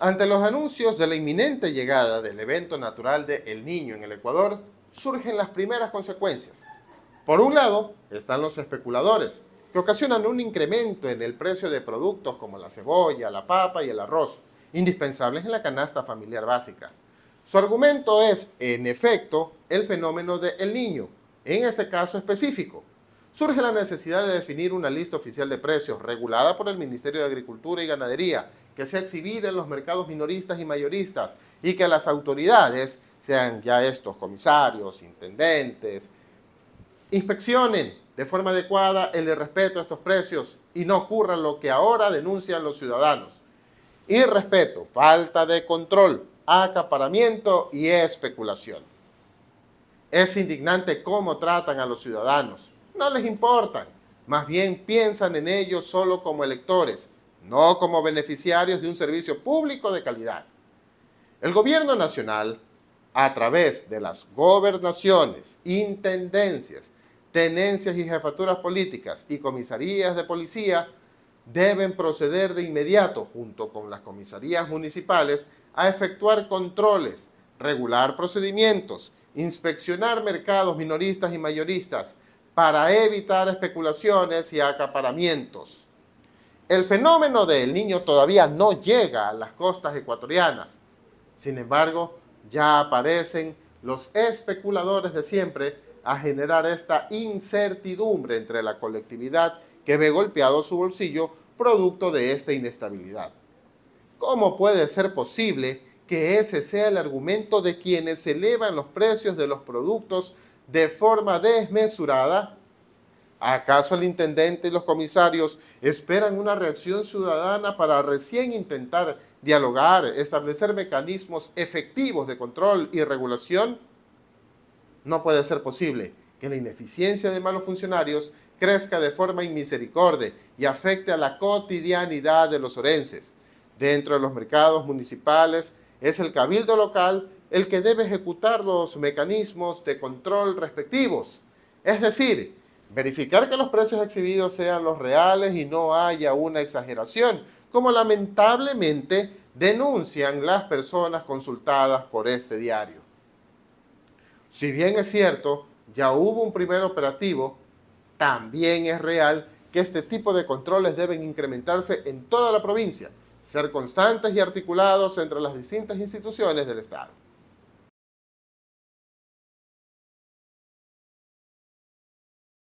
Ante los anuncios de la inminente llegada del evento natural de El Niño en el Ecuador, surgen las primeras consecuencias. Por un lado, están los especuladores, que ocasionan un incremento en el precio de productos como la cebolla, la papa y el arroz, indispensables en la canasta familiar básica. Su argumento es, en efecto, el fenómeno de El Niño, en este caso específico, surge la necesidad de definir una lista oficial de precios regulada por el Ministerio de Agricultura y Ganadería que sea exhibida en los mercados minoristas y mayoristas y que las autoridades, sean ya estos comisarios, intendentes, inspeccionen de forma adecuada el respeto a estos precios y no ocurra lo que ahora denuncian los ciudadanos. Irrespeto, falta de control, acaparamiento y especulación. Es indignante cómo tratan a los ciudadanos no les importan. Más bien piensan en ellos solo como electores, no como beneficiarios de un servicio público de calidad. El gobierno nacional, a través de las gobernaciones, intendencias, tenencias y jefaturas políticas y comisarías de policía, deben proceder de inmediato, junto con las comisarías municipales, a efectuar controles, regular procedimientos, inspeccionar mercados minoristas y mayoristas, para evitar especulaciones y acaparamientos. El fenómeno del niño todavía no llega a las costas ecuatorianas. Sin embargo, ya aparecen los especuladores de siempre a generar esta incertidumbre entre la colectividad que ve golpeado su bolsillo producto de esta inestabilidad. ¿Cómo puede ser posible que ese sea el argumento de quienes elevan los precios de los productos de forma desmesurada? ¿Acaso el intendente y los comisarios esperan una reacción ciudadana para recién intentar dialogar, establecer mecanismos efectivos de control y regulación? No puede ser posible que la ineficiencia de malos funcionarios crezca de forma inmisericordia y afecte a la cotidianidad de los orenses. Dentro de los mercados municipales es el cabildo local el que debe ejecutar los mecanismos de control respectivos. Es decir, verificar que los precios exhibidos sean los reales y no haya una exageración, como lamentablemente denuncian las personas consultadas por este diario. Si bien es cierto, ya hubo un primer operativo, también es real que este tipo de controles deben incrementarse en toda la provincia, ser constantes y articulados entre las distintas instituciones del Estado.